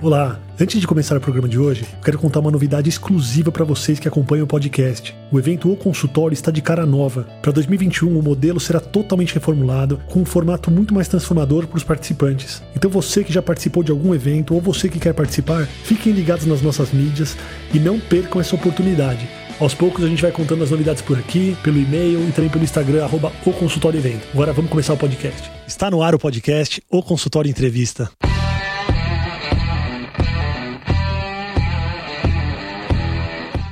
Olá! Antes de começar o programa de hoje, quero contar uma novidade exclusiva para vocês que acompanham o podcast. O evento O Consultório está de cara nova. Para 2021, o modelo será totalmente reformulado, com um formato muito mais transformador para os participantes. Então, você que já participou de algum evento ou você que quer participar, fiquem ligados nas nossas mídias e não percam essa oportunidade. Aos poucos a gente vai contando as novidades por aqui, pelo e-mail e também pelo Instagram, arroba o Consultório Evento. Agora vamos começar o podcast. Está no ar o podcast O Consultório Entrevista.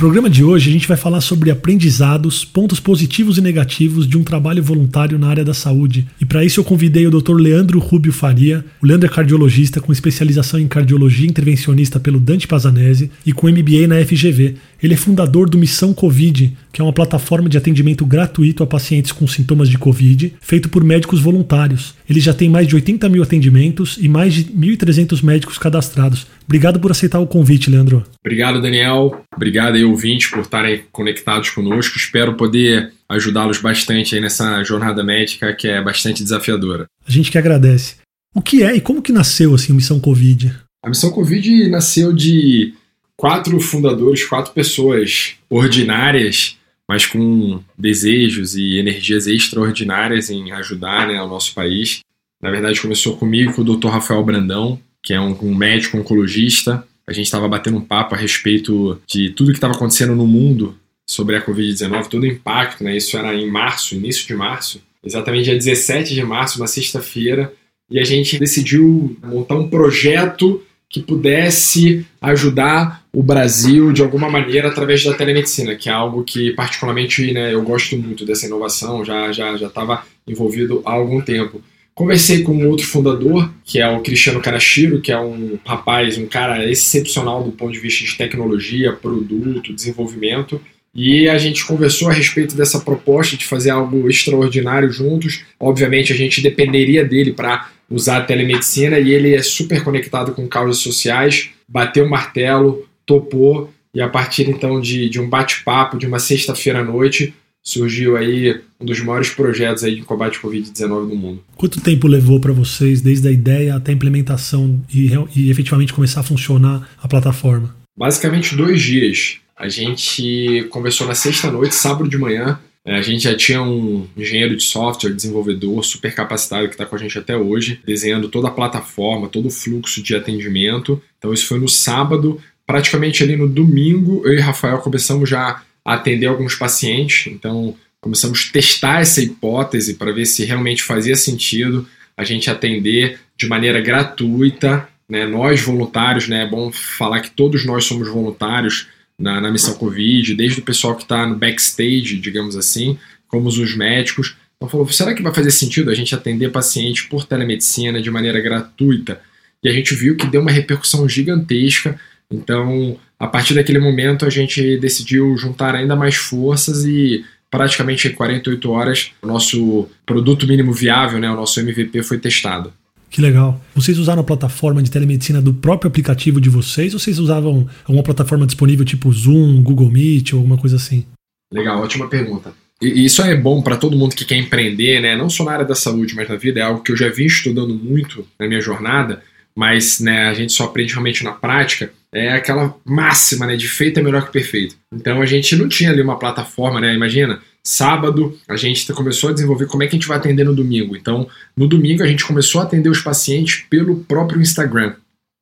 Programa de hoje a gente vai falar sobre aprendizados, pontos positivos e negativos de um trabalho voluntário na área da saúde. E para isso eu convidei o Dr. Leandro Rubio Faria. O Leandro é cardiologista com especialização em cardiologia intervencionista pelo Dante Pazanese e com MBA na FGV. Ele é fundador do Missão Covid, que é uma plataforma de atendimento gratuito a pacientes com sintomas de Covid, feito por médicos voluntários. Ele já tem mais de 80 mil atendimentos e mais de 1.300 médicos cadastrados. Obrigado por aceitar o convite, Leandro. Obrigado, Daniel. Obrigado aí, ouvintes, por estarem conectados conosco. Espero poder ajudá-los bastante aí nessa jornada médica que é bastante desafiadora. A gente que agradece. O que é e como que nasceu assim a Missão Covid? A Missão Covid nasceu de quatro fundadores, quatro pessoas ordinárias, mas com desejos e energias extraordinárias em ajudar né, o nosso país. Na verdade, começou comigo com o Dr. Rafael Brandão, que é um, um médico oncologista. A gente estava batendo um papo a respeito de tudo que estava acontecendo no mundo sobre a Covid-19, todo o impacto, né? Isso era em março, início de março, exatamente dia 17 de março, uma sexta-feira, e a gente decidiu montar um projeto que pudesse ajudar o Brasil de alguma maneira através da telemedicina, que é algo que particularmente né, eu gosto muito dessa inovação, já já já estava envolvido há algum tempo. Conversei com um outro fundador, que é o Cristiano Karashiro, que é um rapaz, um cara excepcional do ponto de vista de tecnologia, produto, desenvolvimento, e a gente conversou a respeito dessa proposta de fazer algo extraordinário juntos. Obviamente, a gente dependeria dele para usar a telemedicina e ele é super conectado com causas sociais. Bateu o martelo, topou, e a partir então de, de um bate-papo de uma sexta-feira à noite, surgiu aí um dos maiores projetos aí de combate à Covid-19 no mundo. Quanto tempo levou para vocês, desde a ideia até a implementação e, e efetivamente começar a funcionar a plataforma? Basicamente dois dias. A gente conversou na sexta-noite, sábado de manhã. É, a gente já tinha um engenheiro de software, desenvolvedor super capacitado que está com a gente até hoje, desenhando toda a plataforma, todo o fluxo de atendimento. Então, isso foi no sábado. Praticamente ali no domingo, eu e Rafael começamos já a atender alguns pacientes. Então, começamos a testar essa hipótese para ver se realmente fazia sentido a gente atender de maneira gratuita. Né? Nós, voluntários, né? é bom falar que todos nós somos voluntários na, na missão Covid, desde o pessoal que está no backstage, digamos assim, como os médicos. Então falou, será que vai fazer sentido a gente atender pacientes por telemedicina de maneira gratuita? E a gente viu que deu uma repercussão gigantesca. Então, a partir daquele momento, a gente decidiu juntar ainda mais forças e praticamente em 48 horas, o nosso produto mínimo viável, né, o nosso MVP foi testado. Que legal. Vocês usaram a plataforma de telemedicina do próprio aplicativo de vocês ou vocês usavam alguma plataforma disponível tipo Zoom, Google Meet ou alguma coisa assim? Legal, ótima pergunta. E isso é bom para todo mundo que quer empreender, né? Não só na área da saúde, mas na vida. É algo que eu já vim estudando muito na minha jornada, mas né, a gente só aprende realmente na prática. É aquela máxima, né? De feito é melhor que perfeito. Então a gente não tinha ali uma plataforma, né? Imagina, Sábado, a gente começou a desenvolver como é que a gente vai atender no domingo. Então, no domingo, a gente começou a atender os pacientes pelo próprio Instagram.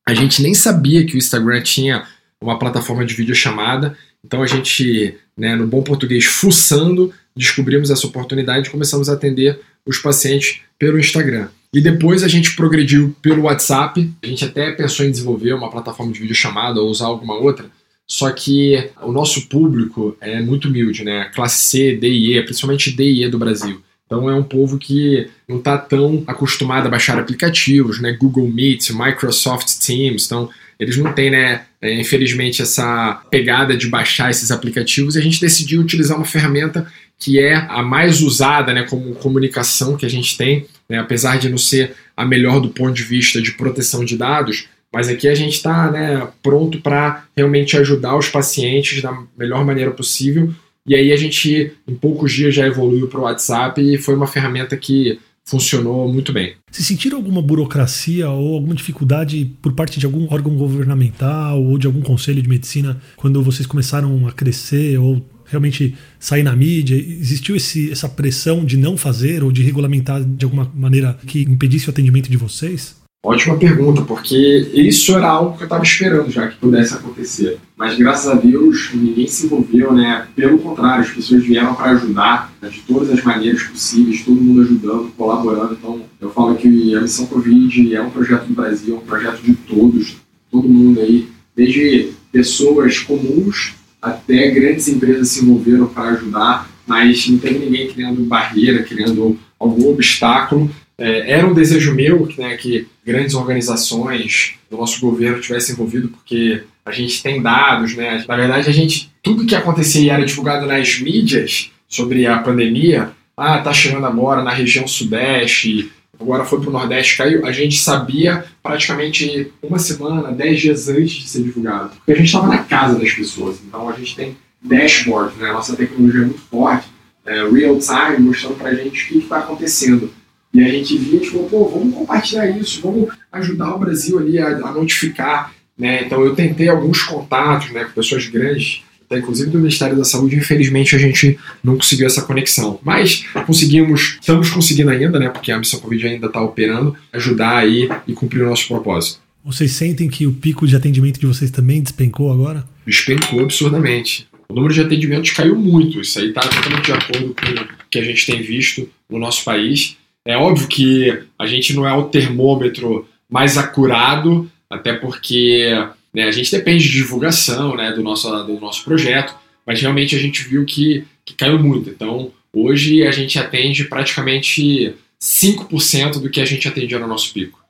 A gente nem sabia que o Instagram tinha uma plataforma de vídeo chamada. Então, a gente, né, no bom português, fuçando, descobrimos essa oportunidade e começamos a atender os pacientes pelo Instagram. E depois a gente progrediu pelo WhatsApp. A gente até pensou em desenvolver uma plataforma de vídeo chamada ou usar alguma outra, só que o nosso público é muito humilde, né? Classe C, D e E, principalmente D e E do Brasil. Então é um povo que não está tão acostumado a baixar aplicativos, né? Google Meet, Microsoft Teams. Então eles não têm, né, é, infelizmente, essa pegada de baixar esses aplicativos e a gente decidiu utilizar uma ferramenta que é a mais usada né, como comunicação que a gente tem, né, apesar de não ser a melhor do ponto de vista de proteção de dados, mas aqui a gente está né, pronto para realmente ajudar os pacientes da melhor maneira possível. E aí a gente, em poucos dias, já evoluiu para o WhatsApp e foi uma ferramenta que funcionou muito bem. Se sentiram alguma burocracia ou alguma dificuldade por parte de algum órgão governamental ou de algum conselho de medicina quando vocês começaram a crescer ou realmente sair na mídia? Existiu esse, essa pressão de não fazer ou de regulamentar de alguma maneira que impedisse o atendimento de vocês? Ótima pergunta, porque isso era algo que eu estava esperando já que pudesse acontecer. Mas graças a Deus ninguém se envolveu, né? Pelo contrário, as pessoas vieram para ajudar né, de todas as maneiras possíveis, todo mundo ajudando, colaborando. Então eu falo que a Missão Covid é um projeto do Brasil, é um projeto de todos, todo mundo aí, desde pessoas comuns até grandes empresas se envolveram para ajudar, mas não teve ninguém criando barreira, criando algum obstáculo. É, era um desejo meu né, que grandes organizações do nosso governo tivessem envolvido, porque a gente tem dados, né? Na verdade, a gente tudo que acontecia e era divulgado nas mídias sobre a pandemia, ah, tá chegando agora na região sudeste, agora foi para o Nordeste, caiu, a gente sabia praticamente uma semana, dez dias antes de ser divulgado. Porque a gente estava na casa das pessoas, então a gente tem dashboard, né? nossa tecnologia é muito forte, é, real time, mostrando para a gente o que está acontecendo. E a gente via, tipo, pô, vamos compartilhar isso, vamos ajudar o Brasil ali a, a notificar. Né? Então eu tentei alguns contatos né, com pessoas grandes até inclusive do Ministério da Saúde, infelizmente a gente não conseguiu essa conexão. Mas conseguimos, estamos conseguindo ainda, né, porque a missão Covid ainda está operando, ajudar aí e cumprir o nosso propósito. Vocês sentem que o pico de atendimento de vocês também despencou agora? Despencou absurdamente. O número de atendimentos caiu muito. Isso aí está totalmente de acordo com o que a gente tem visto no nosso país. É óbvio que a gente não é o termômetro mais acurado, até porque né? A gente depende de divulgação né, do, nosso, do nosso projeto, mas realmente a gente viu que, que caiu muito. Então, hoje a gente atende praticamente 5% do que a gente atendia no nosso pico.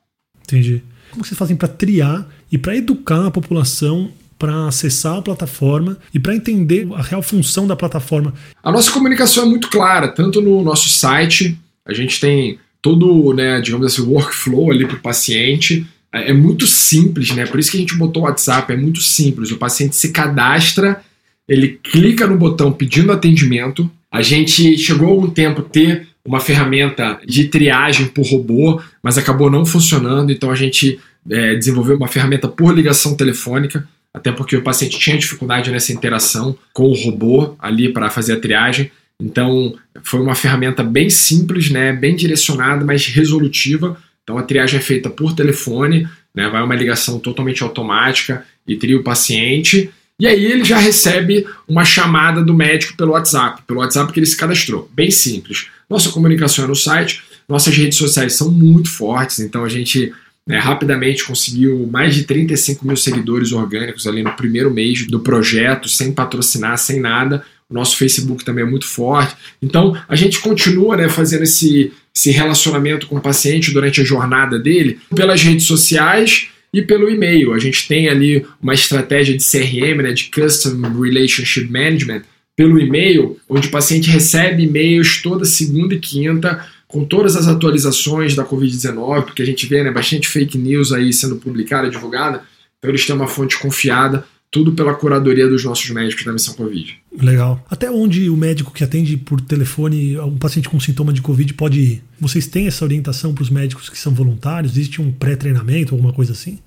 Entendi. Como vocês fazem para triar e para educar a população para acessar a plataforma e para entender a real função da plataforma? A nossa comunicação é muito clara, tanto no nosso site, a gente tem todo, né, digamos assim, workflow ali para o paciente, é, é muito simples, né? Por isso que a gente botou o WhatsApp, é muito simples. O paciente se cadastra, ele clica no botão pedindo atendimento. A gente chegou algum tempo a ter uma ferramenta de triagem por robô, mas acabou não funcionando, então a gente é, desenvolveu uma ferramenta por ligação telefônica, até porque o paciente tinha dificuldade nessa interação com o robô ali para fazer a triagem. Então foi uma ferramenta bem simples, né, bem direcionada, mas resolutiva então a triagem é feita por telefone, né, vai uma ligação totalmente automática e tria o paciente. E aí ele já recebe uma chamada do médico pelo WhatsApp, pelo WhatsApp que ele se cadastrou. Bem simples. Nossa comunicação é no site, nossas redes sociais são muito fortes, então a gente né, rapidamente conseguiu mais de 35 mil seguidores orgânicos ali no primeiro mês do projeto, sem patrocinar, sem nada. Nosso Facebook também é muito forte. Então a gente continua né, fazendo esse, esse relacionamento com o paciente durante a jornada dele pelas redes sociais e pelo e-mail. A gente tem ali uma estratégia de CRM, né, de Custom Relationship Management, pelo e-mail, onde o paciente recebe e-mails toda segunda e quinta com todas as atualizações da Covid-19, porque a gente vê né, bastante fake news aí sendo publicada, divulgada, então eles têm uma fonte confiada tudo pela curadoria dos nossos médicos da missão Covid. Legal. Até onde o médico que atende por telefone um paciente com sintoma de Covid pode ir? Vocês têm essa orientação para os médicos que são voluntários? Existe um pré-treinamento, alguma coisa assim?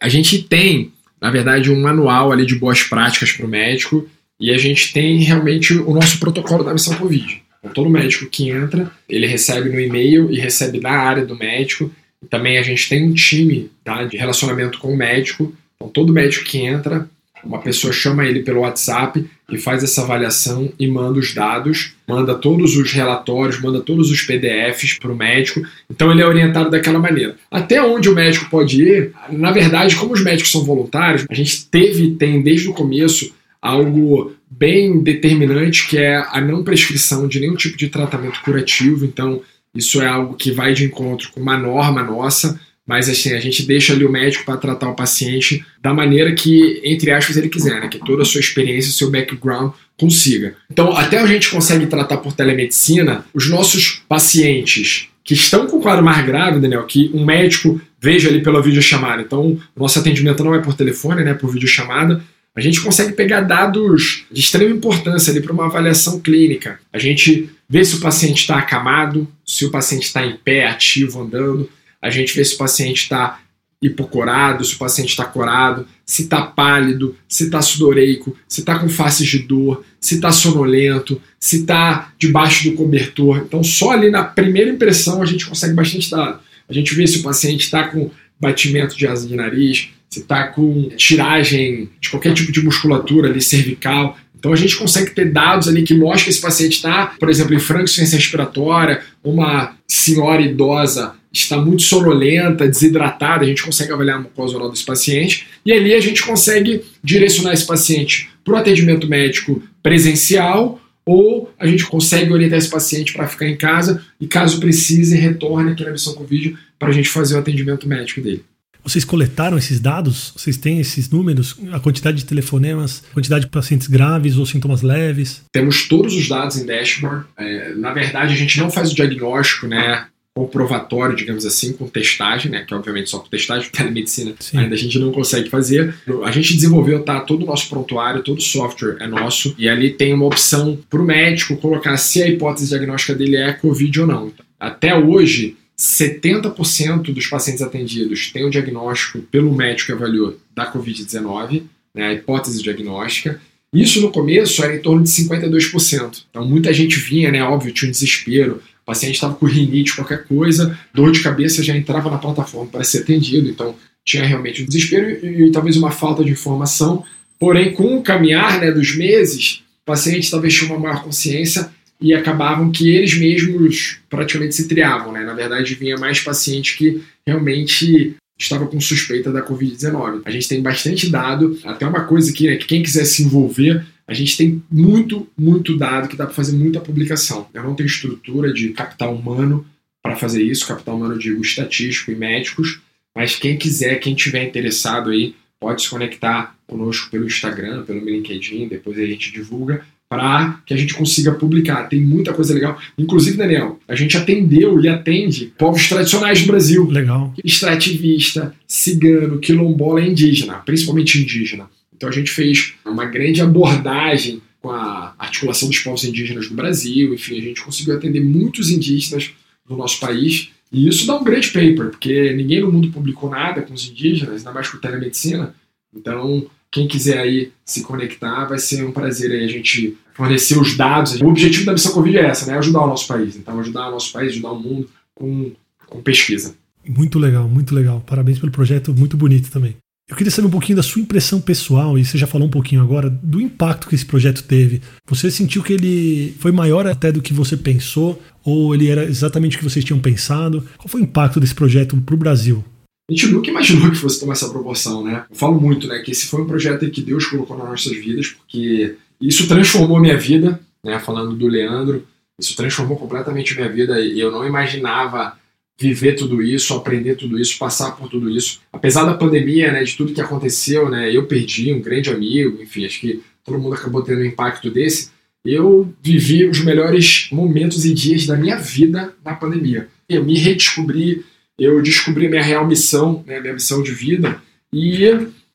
A gente tem, na verdade, um manual ali de boas práticas para o médico e a gente tem realmente o nosso protocolo da missão Covid. Então, todo médico que entra, ele recebe no e-mail e recebe na área do médico. E também a gente tem um time tá, de relacionamento com o médico. Então, todo médico que entra, uma pessoa chama ele pelo WhatsApp e faz essa avaliação e manda os dados, manda todos os relatórios, manda todos os PDFs para o médico. Então ele é orientado daquela maneira. Até onde o médico pode ir, na verdade, como os médicos são voluntários, a gente teve, tem desde o começo algo bem determinante que é a não prescrição de nenhum tipo de tratamento curativo. Então isso é algo que vai de encontro com uma norma nossa mas assim, a gente deixa ali o médico para tratar o paciente da maneira que, entre aspas, ele quiser, né? Que toda a sua experiência, seu background consiga. Então, até a gente consegue tratar por telemedicina os nossos pacientes que estão com quadro mais grave, Daniel, que um médico veja ali pela videochamada. Então, o nosso atendimento não é por telefone, né? Por videochamada. A gente consegue pegar dados de extrema importância ali para uma avaliação clínica. A gente vê se o paciente está acamado, se o paciente está em pé, ativo, andando. A gente vê se o paciente está hipocorado, se o paciente está corado, se está pálido, se está sudoreico, se está com faces de dor, se está sonolento, se está debaixo do cobertor. Então, só ali na primeira impressão a gente consegue bastante dado. A gente vê se o paciente está com batimento de asa de nariz, se está com tiragem de qualquer tipo de musculatura ali cervical. Então a gente consegue ter dados ali que mostram que esse paciente está, por exemplo, em franco-insuficiência respiratória, uma senhora idosa está muito sonolenta, desidratada, a gente consegue avaliar a mucosa oral desse paciente e ali a gente consegue direcionar esse paciente para o atendimento médico presencial ou a gente consegue orientar esse paciente para ficar em casa e caso precise retorne aqui na missão Covid para a gente fazer o atendimento médico dele. Vocês coletaram esses dados? Vocês têm esses números? A quantidade de telefonemas, quantidade de pacientes graves ou sintomas leves? Temos todos os dados em dashboard. É, na verdade, a gente não faz o diagnóstico, né? Comprovatório, digamos assim, com testagem, né, que obviamente só com testagem, telemedicina Sim. ainda a gente não consegue fazer. A gente desenvolveu, tá, todo o nosso prontuário, todo o software é nosso, e ali tem uma opção para o médico colocar se a hipótese diagnóstica dele é Covid ou não. Até hoje, 70% dos pacientes atendidos têm o diagnóstico pelo médico que avaliou da Covid-19, né, a hipótese diagnóstica. Isso no começo era em torno de 52%. Então muita gente vinha, né, óbvio, tinha um desespero. O paciente estava com rinite, qualquer coisa, dor de cabeça já entrava na plataforma para ser atendido. Então tinha realmente um desespero e, e talvez uma falta de informação. Porém, com o caminhar né, dos meses, o paciente talvez tinha uma maior consciência e acabavam que eles mesmos praticamente se triavam, né? Na verdade, vinha mais paciente que realmente estava com suspeita da Covid-19. A gente tem bastante dado, até uma coisa que, né, que quem quiser se envolver, a gente tem muito, muito dado que dá para fazer muita publicação. Eu não tenho estrutura de capital humano para fazer isso, capital humano eu digo estatístico e médicos, mas quem quiser, quem tiver interessado aí, pode se conectar conosco pelo Instagram, pelo LinkedIn, depois a gente divulga para que a gente consiga publicar. Tem muita coisa legal. Inclusive, Daniel, a gente atendeu e atende povos tradicionais do Brasil. Legal. Extrativista, cigano, quilombola e indígena, principalmente indígena. Então a gente fez uma grande abordagem com a articulação dos povos indígenas do Brasil. Enfim, a gente conseguiu atender muitos indígenas no nosso país. E isso dá um grande paper, porque ninguém no mundo publicou nada com os indígenas, ainda mais com telemedicina. Então, quem quiser aí se conectar, vai ser um prazer aí a gente fornecer os dados. O objetivo da missão Covid é essa, né? Ajudar o nosso país. Então, ajudar o nosso país, ajudar o mundo com, com pesquisa. Muito legal, muito legal. Parabéns pelo projeto, muito bonito também. Eu queria saber um pouquinho da sua impressão pessoal, e você já falou um pouquinho agora, do impacto que esse projeto teve. Você sentiu que ele foi maior até do que você pensou, ou ele era exatamente o que vocês tinham pensado? Qual foi o impacto desse projeto para o Brasil? a gente nunca imaginou que fosse tomar essa proporção, né? Eu falo muito, né, que esse foi um projeto que Deus colocou nas nossas vidas, porque isso transformou minha vida, né, falando do Leandro, isso transformou completamente minha vida e eu não imaginava viver tudo isso, aprender tudo isso, passar por tudo isso. Apesar da pandemia, né, de tudo que aconteceu, né, eu perdi um grande amigo, enfim, acho que todo mundo acabou tendo um impacto desse. Eu vivi os melhores momentos e dias da minha vida na pandemia. Eu me redescobri eu descobri minha real missão, né, minha missão de vida, e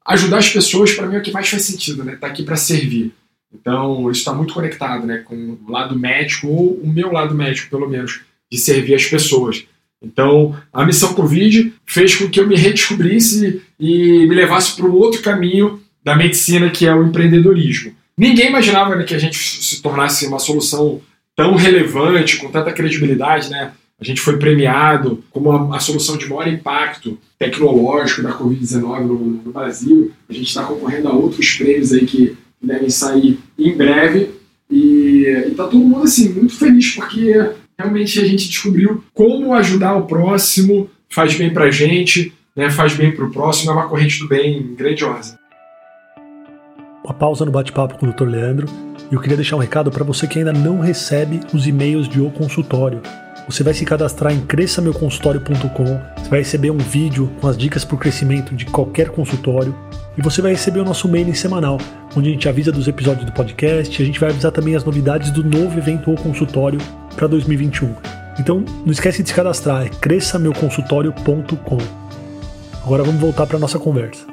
ajudar as pessoas, para mim, é o que mais faz sentido, né? Tá aqui para servir. Então, isso está muito conectado né, com o lado médico, ou o meu lado médico, pelo menos, de servir as pessoas. Então, a missão Covid fez com que eu me redescobrisse e me levasse para um outro caminho da medicina, que é o empreendedorismo. Ninguém imaginava né, que a gente se tornasse uma solução tão relevante, com tanta credibilidade, né? A gente foi premiado como a, solução de maior impacto tecnológico da Covid-19 no, no, Brasil. A gente está concorrendo a outros prêmios aí que devem sair em breve. E está todo mundo assim muito feliz porque realmente a gente descobriu como ajudar o próximo faz bem para a gente, né, faz bem para o próximo, é uma corrente do bem grandiosa. Uma pausa no bate-papo com o Dr. Leandro e eu queria deixar um recado para você que ainda não recebe os e-mails de O Consultório você vai se cadastrar em cresçameuconsultório.com, você vai receber um vídeo com as dicas para o crescimento de qualquer consultório e você vai receber o nosso mailing semanal, onde a gente avisa dos episódios do podcast, a gente vai avisar também as novidades do novo evento ou consultório para 2021. Então, não esquece de se cadastrar, é cresçameuconsultório.com. Agora vamos voltar para nossa conversa.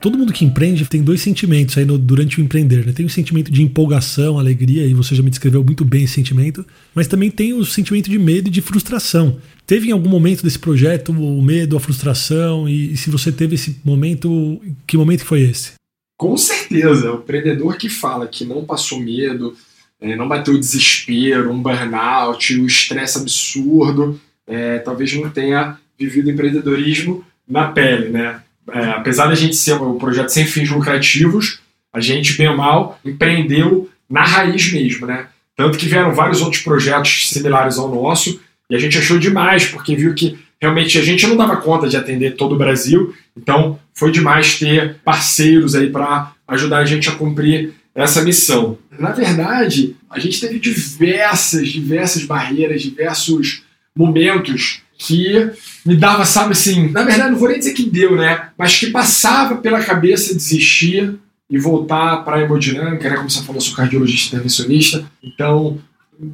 Todo mundo que empreende tem dois sentimentos aí no, durante o empreender. Né? Tem o sentimento de empolgação, alegria, e você já me descreveu muito bem esse sentimento, mas também tem o sentimento de medo e de frustração. Teve em algum momento desse projeto o medo, a frustração? E, e se você teve esse momento, que momento foi esse? Com certeza. O empreendedor que fala que não passou medo, é, não bateu o desespero, um burnout, o estresse absurdo, é, talvez não tenha vivido empreendedorismo na pele, né? é, apesar da gente ser um projeto sem fins lucrativos, a gente, bem ou mal, empreendeu na raiz mesmo, né? Tanto que vieram vários outros projetos similares ao nosso e a gente achou demais, porque viu que realmente a gente não dava conta de atender todo o Brasil, então foi demais ter parceiros aí para ajudar a gente a cumprir essa missão. Na verdade, a gente teve diversas, diversas barreiras, diversos momentos que me dava, sabe assim, na verdade não vou nem dizer que deu, né? Mas que passava pela cabeça desistir e voltar para a hemodinâmica, né? Como você falou, eu sou cardiologista intervencionista. Então,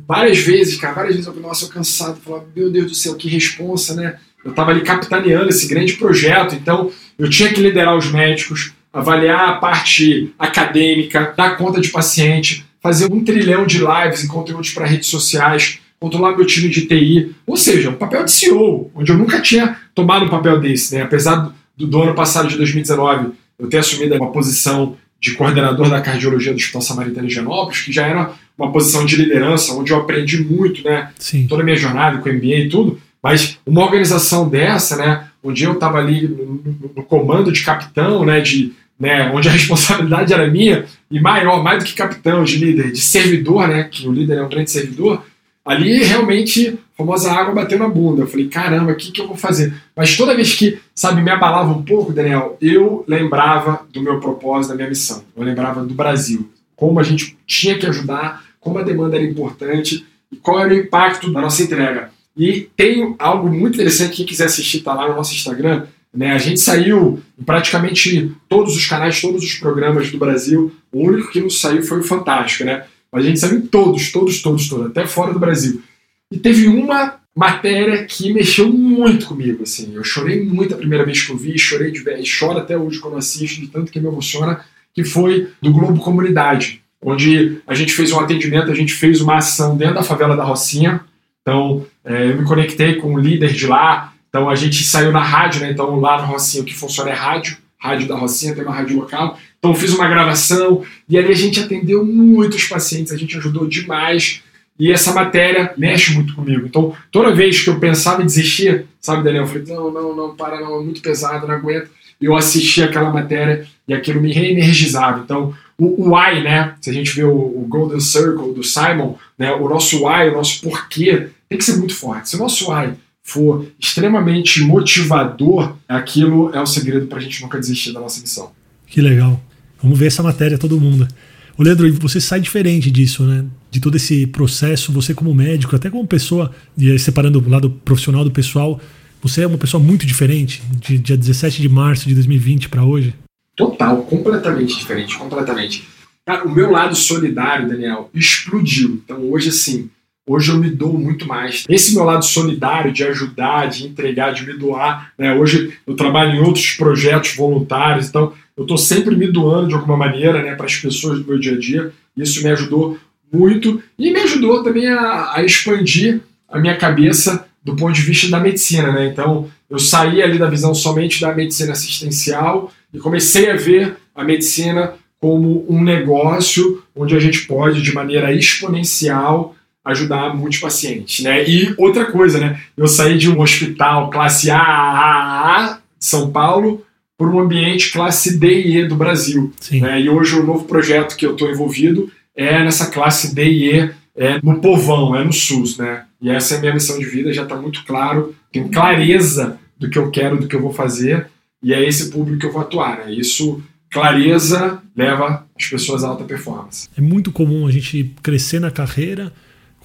várias vezes, cara, várias vezes eu, nossa, eu cansado, falava, meu Deus do céu, que responsa, né? Eu estava ali capitaneando esse grande projeto, então eu tinha que liderar os médicos, avaliar a parte acadêmica, dar conta de paciente, fazer um trilhão de lives e conteúdos para redes sociais, controlar meu time de TI, ou seja, um papel de CEO, onde eu nunca tinha tomado um papel desse, né? apesar do, do ano passado de 2019 eu ter assumido uma posição de coordenador da cardiologia do Hospital Samaritano de Genópolis, que já era uma posição de liderança, onde eu aprendi muito, né? Sim. Toda a minha jornada com MBA e tudo, mas uma organização dessa, né? Onde eu estava ali no, no, comando de capitão, né? De, né? Onde a responsabilidade era minha e maior, mais do que capitão, de líder, de servidor, né? Que o líder é um grande servidor Ali realmente, a famosa água bateu na bunda. Eu falei, caramba, o que, que eu vou fazer? Mas toda vez que, sabe, me abalava um pouco, Daniel, eu lembrava do meu propósito, da minha missão. Eu lembrava do Brasil. Como a gente tinha que ajudar, como a demanda era importante e qual era o impacto da nossa entrega. E tem algo muito interessante, quem quiser assistir, tá lá no nosso Instagram. Né? A gente saiu em praticamente todos os canais, todos os programas do Brasil. O único que não saiu foi o Fantástico, né? A gente saiu em todos, todos, todos, todos, até fora do Brasil. E teve uma matéria que mexeu muito comigo, assim. Eu chorei muito a primeira vez que eu vi, chorei de vez, choro até hoje quando assisto, de tanto que me emociona, que foi do Globo Comunidade, onde a gente fez um atendimento, a gente fez uma ação dentro da favela da Rocinha. Então, é, eu me conectei com o líder de lá, então a gente saiu na rádio, né? Então lá na Rocinha o que funciona é rádio, rádio da Rocinha, tem uma rádio local. Então fiz uma gravação e ali a gente atendeu muitos pacientes, a gente ajudou demais. E essa matéria mexe muito comigo. Então, toda vez que eu pensava em desistir, sabe, Daniel, eu falei: não, não, não, para, não, é muito pesado, não aguento. Eu assisti aquela matéria e aquilo me reenergizava. Então, o, why, né? Se a gente vê o, o, Golden Circle do Simon, né? O nosso why, o nosso porquê, tem que ser muito forte. Se o nosso why for extremamente motivador, aquilo é o segredo para a gente nunca desistir da nossa missão. Que legal. Vamos ver essa matéria todo mundo. O Leandro, você sai diferente disso, né? De todo esse processo, você como médico, até como pessoa, separando o lado profissional do pessoal, você é uma pessoa muito diferente de dia 17 de março de 2020 para hoje? Total, completamente diferente, completamente. Cara, o meu lado solidário, Daniel, explodiu. Então hoje, assim, hoje eu me dou muito mais. Esse meu lado solidário de ajudar, de entregar, de me doar, né? Hoje eu trabalho em outros projetos voluntários, então eu estou sempre me doando de alguma maneira né, para as pessoas do meu dia a dia. Isso me ajudou muito e me ajudou também a, a, expandir a minha cabeça do ponto de vista da medicina. Né? Então, eu saí ali da visão somente da medicina assistencial e comecei a ver a medicina como um negócio onde a gente pode, de maneira exponencial, ajudar muitos pacientes. Né? E outra coisa, né? eu saí de um hospital classe A, São Paulo, por um ambiente classe D e E do Brasil. Né? E hoje o novo projeto que eu estou envolvido é nessa classe D e E, é no povão, é no SUS. Né? E essa é a minha missão de vida, já está muito claro, tenho clareza do que eu quero, do que eu vou fazer, e é esse público que eu vou atuar. Né? Isso, clareza, leva as pessoas à alta performance. É muito comum a gente crescer na carreira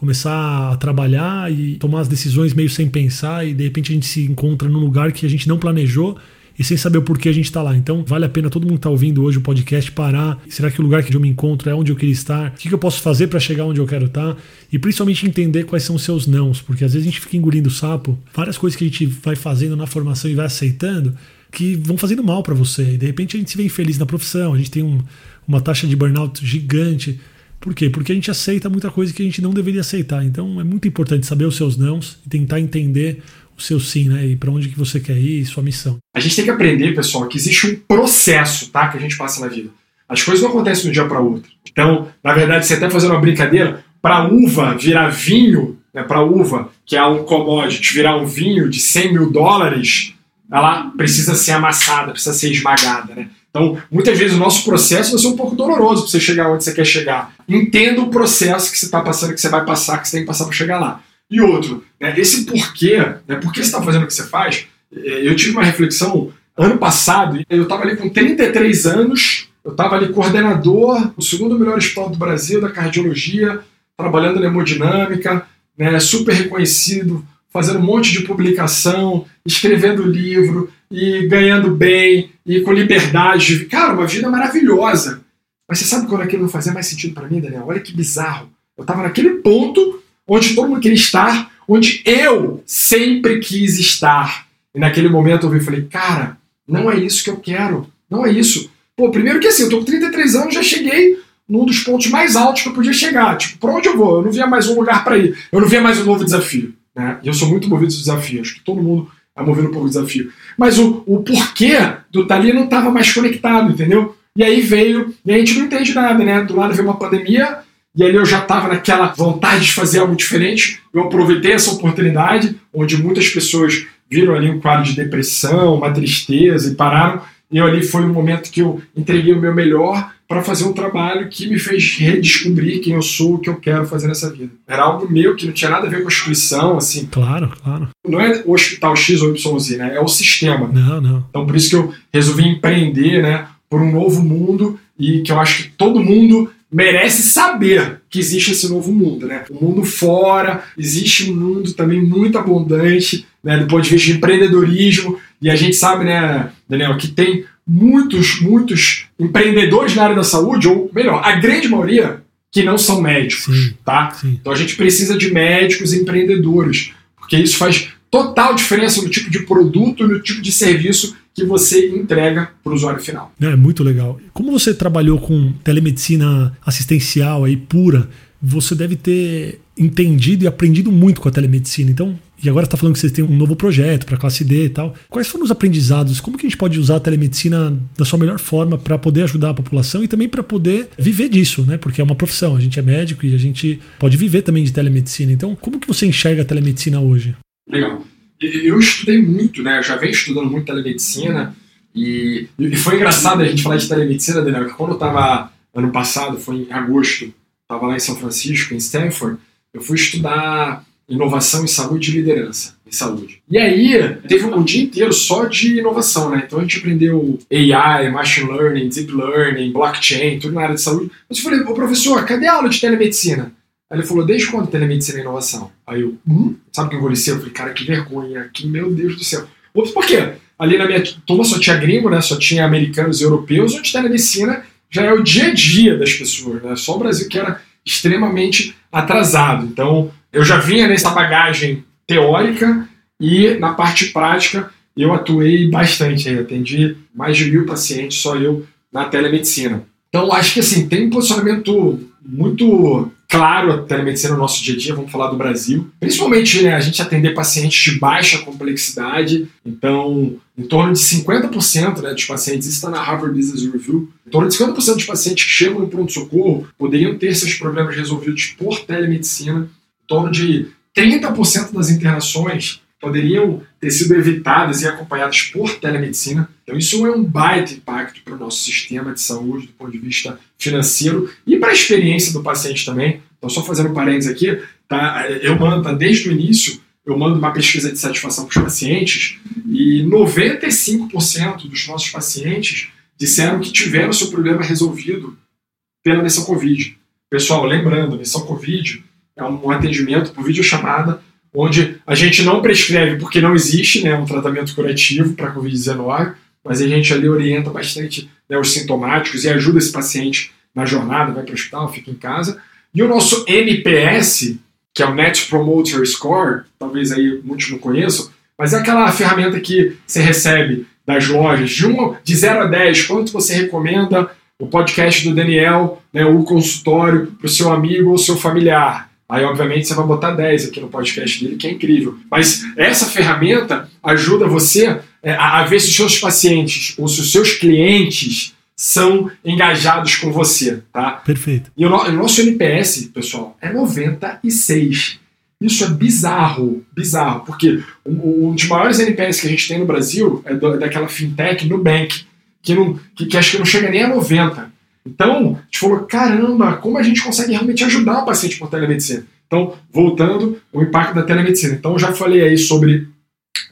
começar a trabalhar e tomar as decisões meio sem pensar e de repente a gente se encontra num lugar que a gente não planejou e sem saber o porquê a gente está lá. Então, vale a pena todo mundo que está ouvindo hoje o podcast parar. Será que o lugar que eu me encontro é onde eu queria estar? O que eu posso fazer para chegar onde eu quero estar? E principalmente entender quais são os seus nãos, porque às vezes a gente fica engolindo sapo, várias coisas que a gente vai fazendo na formação e vai aceitando que vão fazendo mal para você. E de repente a gente se vê infeliz na profissão, a gente tem um, uma taxa de burnout gigante. Por quê? Porque a gente aceita muita coisa que a gente não deveria aceitar. Então é muito importante saber os seus nãos e tentar entender o seu sim, né? E para onde que você quer ir, sua missão. A gente tem que aprender, pessoal, que existe um processo, tá? Que a gente passa na vida. As coisas não acontecem de um dia para outro. Então, na verdade, você até fazendo uma brincadeira, para uva virar vinho, né, para uva, que é um commodity, virar um vinho de 100 mil dólares, ela precisa ser amassada, precisa ser esmagada, né? Então, muitas vezes o nosso processo vai ser um pouco doloroso para você chegar onde você quer chegar. Entenda o processo que você está passando, que você vai passar, que você tem que passar para chegar lá. E outro, né, esse porquê, né, por que você está fazendo o que você faz, é, eu tive uma reflexão ano passado, eu estava ali com 33 anos, eu estava ali coordenador do segundo melhor hospital do Brasil, da cardiologia, trabalhando na hemodinâmica, né, super reconhecido, fazendo um monte de publicação, escrevendo livro e ganhando bem e com liberdade. Cara, uma vida maravilhosa. Mas você sabe quando aquilo não fazia mais sentido para mim, Daniel? Olha que bizarro. Eu estava naquele ponto onde todo mundo queria estar, onde eu sempre quis estar. E naquele momento eu vi e falei, cara, não é isso que eu quero. Não é isso. Pô, primeiro que assim, eu tô com 33 anos, já cheguei num dos pontos mais altos que eu podia chegar. Tipo, pra onde eu vou? Eu não via mais um lugar para ir. Eu não via mais um novo desafio. Né? E eu sou muito movido dos desafios. Acho que todo mundo é movido por um desafio. Mas o, o porquê do Tali não estava mais conectado, entendeu? E aí veio, e a gente não entende nada, né? Do lado veio uma pandemia, e aí eu já estava naquela vontade de fazer algo diferente. Eu aproveitei essa oportunidade, onde muitas pessoas viram ali um quadro de depressão, uma tristeza e pararam. E eu ali foi um momento que eu entreguei o meu melhor para fazer um trabalho que me fez redescobrir quem eu sou, o que eu quero fazer nessa vida. Era algo meu que não tinha nada a ver com a instituição, assim. Claro, claro. Não é o hospital X ou YZ, né? É o sistema. Não, não. Então por isso que eu resolvi empreender, né? Por um novo mundo e que eu acho que todo mundo merece saber que existe esse novo mundo, né? O mundo fora, existe um mundo também muito abundante, né? Do ponto de vista de empreendedorismo e a gente sabe, né, Daniel, que tem muitos, muitos empreendedores na área da saúde, ou melhor, a grande maioria que não são médicos, sim, tá? Sim. Então a gente precisa de médicos e empreendedores, porque isso faz total diferença no tipo de produto e no tipo de serviço que você entrega para o usuário final. É muito legal. Como você trabalhou com telemedicina assistencial aí pura, você deve ter entendido e aprendido muito com a telemedicina. Então, e agora está falando que vocês têm um novo projeto para classe D e tal. Quais foram os aprendizados? Como que a gente pode usar a telemedicina da sua melhor forma para poder ajudar a população e também para poder viver disso, né? Porque é uma profissão, a gente é médico e a gente pode viver também de telemedicina. Então, como que você enxerga a telemedicina hoje? Legal. Eu estudei muito, né? Eu já venho estudando muito telemedicina e, e foi engraçado a gente falar de telemedicina, Daniel, que quando eu estava ano passado, foi em agosto, estava lá em São Francisco, em Stanford, eu fui estudar inovação em saúde e liderança em saúde. E aí, teve um dia inteiro só de inovação, né? Então a gente aprendeu AI, machine learning, deep learning, blockchain, tudo na área de saúde. Mas eu falei, ô professor, cadê a aula de telemedicina? Aí ele falou, desde quando telemedicina e inovação? Aí eu, hum? Sabe que eu engolicei? Eu falei, cara, que vergonha, que meu Deus do céu. Ops, por quê? Ali na minha turma só tinha gringo, né? Só tinha americanos e europeus, onde telemedicina já é o dia a dia das pessoas, né? Só o Brasil que era extremamente atrasado. Então, eu já vinha nessa bagagem teórica e na parte prática eu atuei bastante. Atendi mais de mil pacientes, só eu, na telemedicina. Então, acho que assim, tem um posicionamento muito claro a telemedicina no nosso dia a dia, vamos falar do Brasil. Principalmente né, a gente atender pacientes de baixa complexidade, então em torno de 50% né, dos pacientes, isso está na Harvard Business Review, em torno de 50% dos pacientes que chegam no pronto-socorro poderiam ter seus problemas resolvidos por telemedicina, em torno de 30% das internações poderiam ter sido evitadas e acompanhadas por telemedicina. Então, isso é um baita impacto para o nosso sistema de saúde, do ponto de vista financeiro e para a experiência do paciente também. Então, só fazendo um parênteses aqui, tá? eu mando, tá, desde o início, eu mando uma pesquisa de satisfação para os pacientes e 95% dos nossos pacientes disseram que tiveram seu problema resolvido pela missão Covid. Pessoal, lembrando, missão Covid é um atendimento por videochamada, onde a gente não prescreve porque não existe né, um tratamento curativo para a Covid-19, mas a gente ali orienta bastante né, os sintomáticos e ajuda esse paciente na jornada, vai para o hospital, fica em casa. E o nosso NPS, que é o Net Promoter Score, talvez aí muitos não conheçam, mas é aquela ferramenta que você recebe das lojas, de, um, de 0 a 10, quanto você recomenda o podcast do Daniel, né, o consultório para o seu amigo ou seu familiar. Aí, obviamente, você vai botar 10 aqui no podcast dele, que é incrível. Mas essa ferramenta ajuda você é, a, ver se os seus pacientes ou se os seus clientes são engajados com você, tá? Perfeito. E o, o nosso NPS, pessoal, é 96. Isso é bizarro, bizarro, porque um, um, dos maiores NPS que a gente tem no Brasil é do, daquela fintech Nubank, que, não, que, que acho que não chega nem a 90. Então, a gente falou, caramba, como a gente consegue realmente ajudar o paciente por telemedicina? Então, voltando, o impacto da telemedicina. Então, já falei aí sobre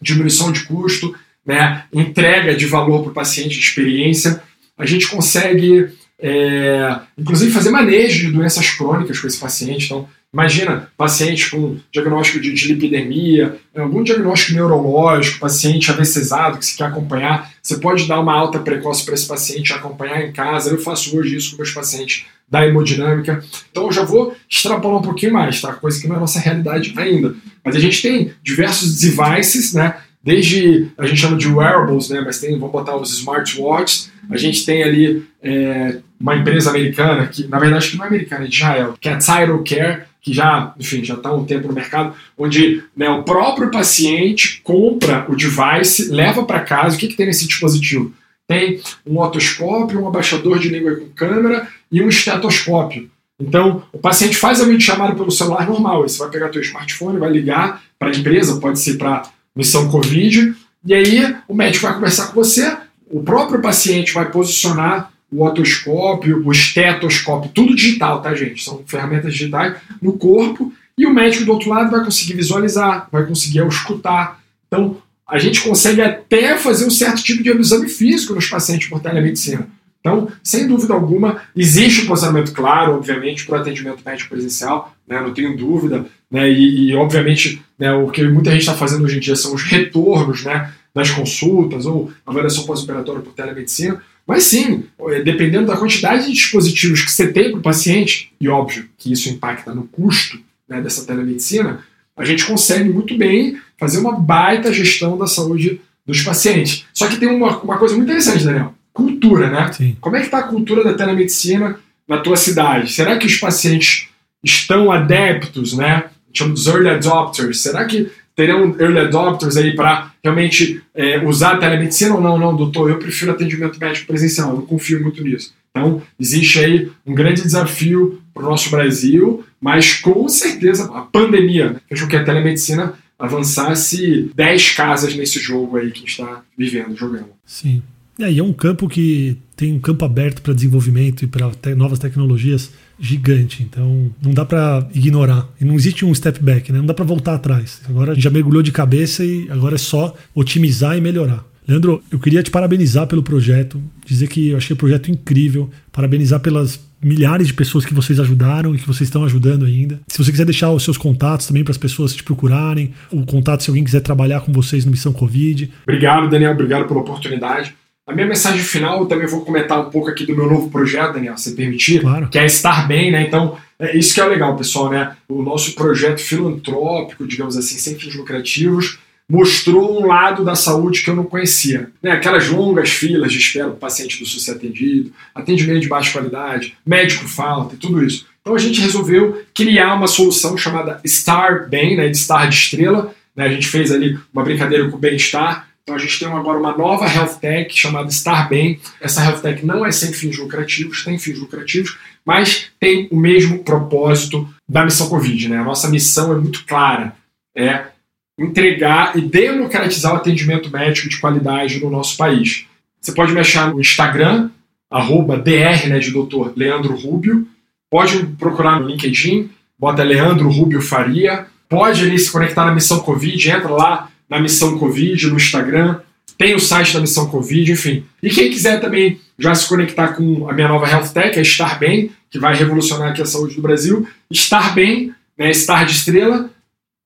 diminuição de custo, né, entrega de valor para o paciente, experiência. A gente consegue, é, inclusive, fazer manejo de doenças crônicas com esse paciente. Então, Imagina paciente com diagnóstico de, de lipidemia, algum diagnóstico neurológico, paciente AVCzado que se quer acompanhar. Você pode dar uma alta precoce para esse paciente, acompanhar em casa. Eu faço hoje isso com meus pacientes da hemodinâmica. Então eu já vou extrapolar um pouquinho mais, tá? Coisa que não é nossa realidade ainda. Mas a gente tem diversos devices, né? Desde a gente chama de wearables, né? Mas tem, vamos botar os smartwatches. A gente tem ali é, uma empresa americana que, na verdade, que não é americana, é de Israel, que é Tidal Care que já, enfim, já está há um tempo no mercado, onde né, o próprio paciente compra o device, leva para casa. O que, que tem nesse dispositivo? Tem um otoscópio, um abaixador de língua com câmera e um estetoscópio. Então, o paciente faz a videochamada pelo celular normal. Você vai pegar seu smartphone, vai ligar para a empresa, pode ser para missão Covid, e aí o médico vai conversar com você, o próprio paciente vai posicionar o otoscópio, o estetoscópio, tudo digital, tá, gente? São ferramentas digitais no corpo e o médico do outro lado vai conseguir visualizar, vai conseguir escutar. Então, a gente consegue até fazer um certo tipo de exame físico nos pacientes por telemedicina. Então, sem dúvida alguma, existe um posicionamento claro, obviamente, para o atendimento médico presencial, né, não tenho dúvida, né, e, e obviamente né, o que muita gente está fazendo hoje em dia são os retornos né, das consultas ou avaliação pós-operatória por telemedicina, mas sim, é, dependendo da quantidade de dispositivos que você tem para o paciente, e óbvio que isso impacta no custo né, dessa telemedicina, a gente consegue muito bem fazer uma baita gestão da saúde dos pacientes. Só que tem uma, uma coisa muito interessante, Daniel. Cultura, né? Sim. Como é que está a cultura da telemedicina na tua cidade? Será que os pacientes estão adeptos, né? Chamamos dos early adopters. Será que terão early adopters aí para realmente é, usar a telemedicina ou não? Não, doutor, eu prefiro atendimento médico presencial, não confio muito nisso. Então, existe aí um grande desafio para o nosso Brasil, mas com certeza a pandemia fez com que a telemedicina avançasse 10 casas nesse jogo aí que está vivendo, jogando. Sim. É, e é um campo que tem um campo aberto para desenvolvimento e para te novas tecnologias gigante. Então não dá para ignorar. E não existe um step back, né? não dá para voltar atrás. Agora a gente já mergulhou de cabeça e agora é só otimizar e melhorar. Leandro, eu queria te parabenizar pelo projeto, dizer que eu achei o projeto incrível, parabenizar pelas milhares de pessoas que vocês ajudaram e que vocês estão ajudando ainda. Se você quiser deixar os seus contatos também para as pessoas te procurarem, o contato se alguém quiser trabalhar com vocês no Missão Covid. Obrigado, Daniel, obrigado pela oportunidade. A minha mensagem final, eu também vou comentar um pouco aqui do meu novo projeto, Daniel, se permitir, claro. que é estar bem, né? Então, é isso que é legal, pessoal, né? O nosso projeto filantrópico, digamos assim, sem fins lucrativos, mostrou um lado da saúde que eu não conhecia. Né? Aquelas longas filas de espera para o paciente do ser atendido, atendimento de baixa qualidade, médico falta e tudo isso. Então a gente resolveu criar uma solução chamada Star Bem, né, de Star de estrela. Né? A gente fez ali uma brincadeira com o bem-estar, então a gente tem agora uma nova health tech chamada Estar Bem. Essa health tech não é sem fins lucrativos, tem fins lucrativos, mas tem o mesmo propósito da missão Covid. Né? A nossa missão é muito clara, é entregar e democratizar o atendimento médico de qualidade no nosso país. Você pode me achar no Instagram, arroba dr, né, de doutor Leandro Rubio. Pode procurar no LinkedIn, bota Leandro Rubio Faria. Pode ali se conectar na missão Covid, entra lá na Missão Covid, no Instagram, tem o site da Missão Covid, enfim. E quem quiser também já se conectar com a minha nova Health Tech, é Estar Bem, que vai revolucionar aqui a saúde do Brasil, Estar Bem, né? Estar de estrela,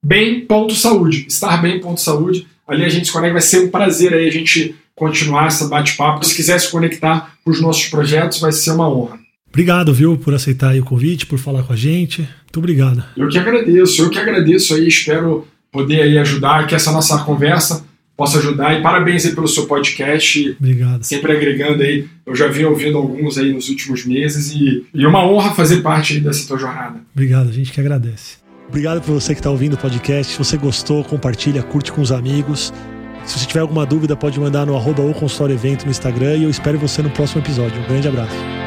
bem ponto saúde. Estar bem ponto saúde. Ali a gente se conecta, vai ser um prazer aí a gente continuar esse bate-papo. Se quiser se conectar com os nossos projetos, vai ser uma honra. Obrigado, viu, por aceitar o convite, por falar com a gente. Muito obrigado. Eu que agradeço, eu que agradeço aí, espero poder aí ajudar, que essa nossa conversa possa ajudar. E parabéns aí pelo seu podcast. Obrigado. Sempre agregando aí. Eu já vim ouvindo alguns aí nos últimos meses e, e é uma honra fazer parte dessa tua jornada. Obrigado, a gente que agradece. Obrigado por você que está ouvindo o podcast. Se você gostou, compartilha, curte com os amigos. Se você tiver alguma dúvida, pode mandar no arroba ou consultório evento no Instagram e eu espero você no próximo episódio. Um grande abraço.